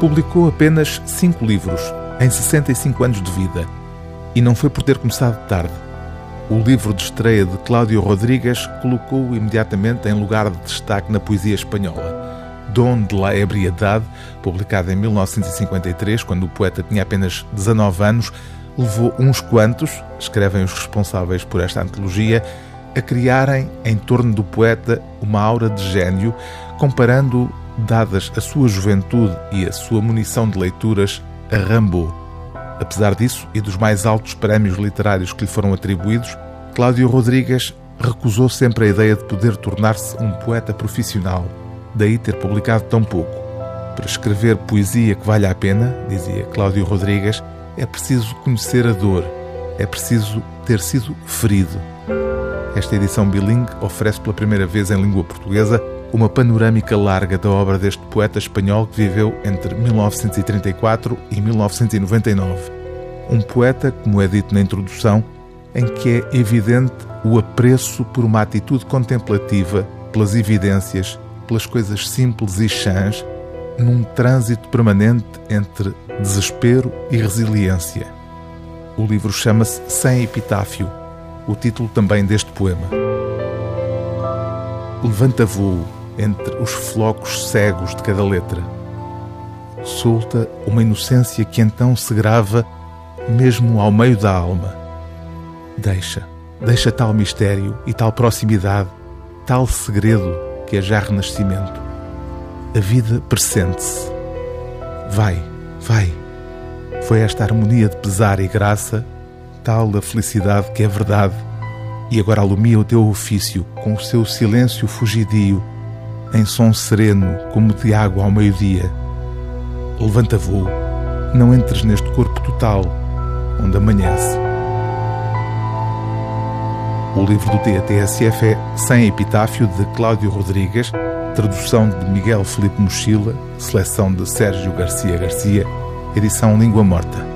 publicou apenas cinco livros em 65 anos de vida. E não foi por ter começado tarde. O livro de estreia de Cláudio Rodrigues colocou-o imediatamente em lugar de destaque na poesia espanhola. Dom de la Ebriedade, publicado em 1953, quando o poeta tinha apenas 19 anos, levou uns quantos, escrevem os responsáveis por esta antologia, a criarem em torno do poeta uma aura de gênio, comparando, dadas a sua juventude e a sua munição de leituras, a. Apesar disso e dos mais altos prémios literários que lhe foram atribuídos, Cláudio Rodrigues recusou sempre a ideia de poder tornar-se um poeta profissional, daí ter publicado tão pouco. Para escrever poesia que valha a pena, dizia Cláudio Rodrigues, é preciso conhecer a dor, é preciso ter sido ferido. Esta edição bilingue oferece pela primeira vez em língua portuguesa uma panorâmica larga da obra deste poeta espanhol que viveu entre 1934 e 1999. Um poeta, como é dito na introdução, em que é evidente o apreço por uma atitude contemplativa, pelas evidências, pelas coisas simples e chãs, num trânsito permanente entre desespero e resiliência. O livro chama-se Sem Epitáfio, o título também deste poema. Levanta voo entre os flocos cegos de cada letra. Solta uma inocência que então se grava mesmo ao meio da alma. Deixa, deixa tal mistério e tal proximidade, tal segredo que é já renascimento. A vida pressente-se. Vai, vai. Foi esta harmonia de pesar e graça, tal a felicidade que é verdade, e agora alumia o teu ofício com o seu silêncio fugidio em som sereno como de água ao meio-dia. Levanta voo, não entres neste corpo total, onde amanhece. O livro do TATSF é Sem Epitáfio, de Cláudio Rodrigues, tradução de Miguel Felipe Mochila, seleção de Sérgio Garcia Garcia, edição Língua Morta.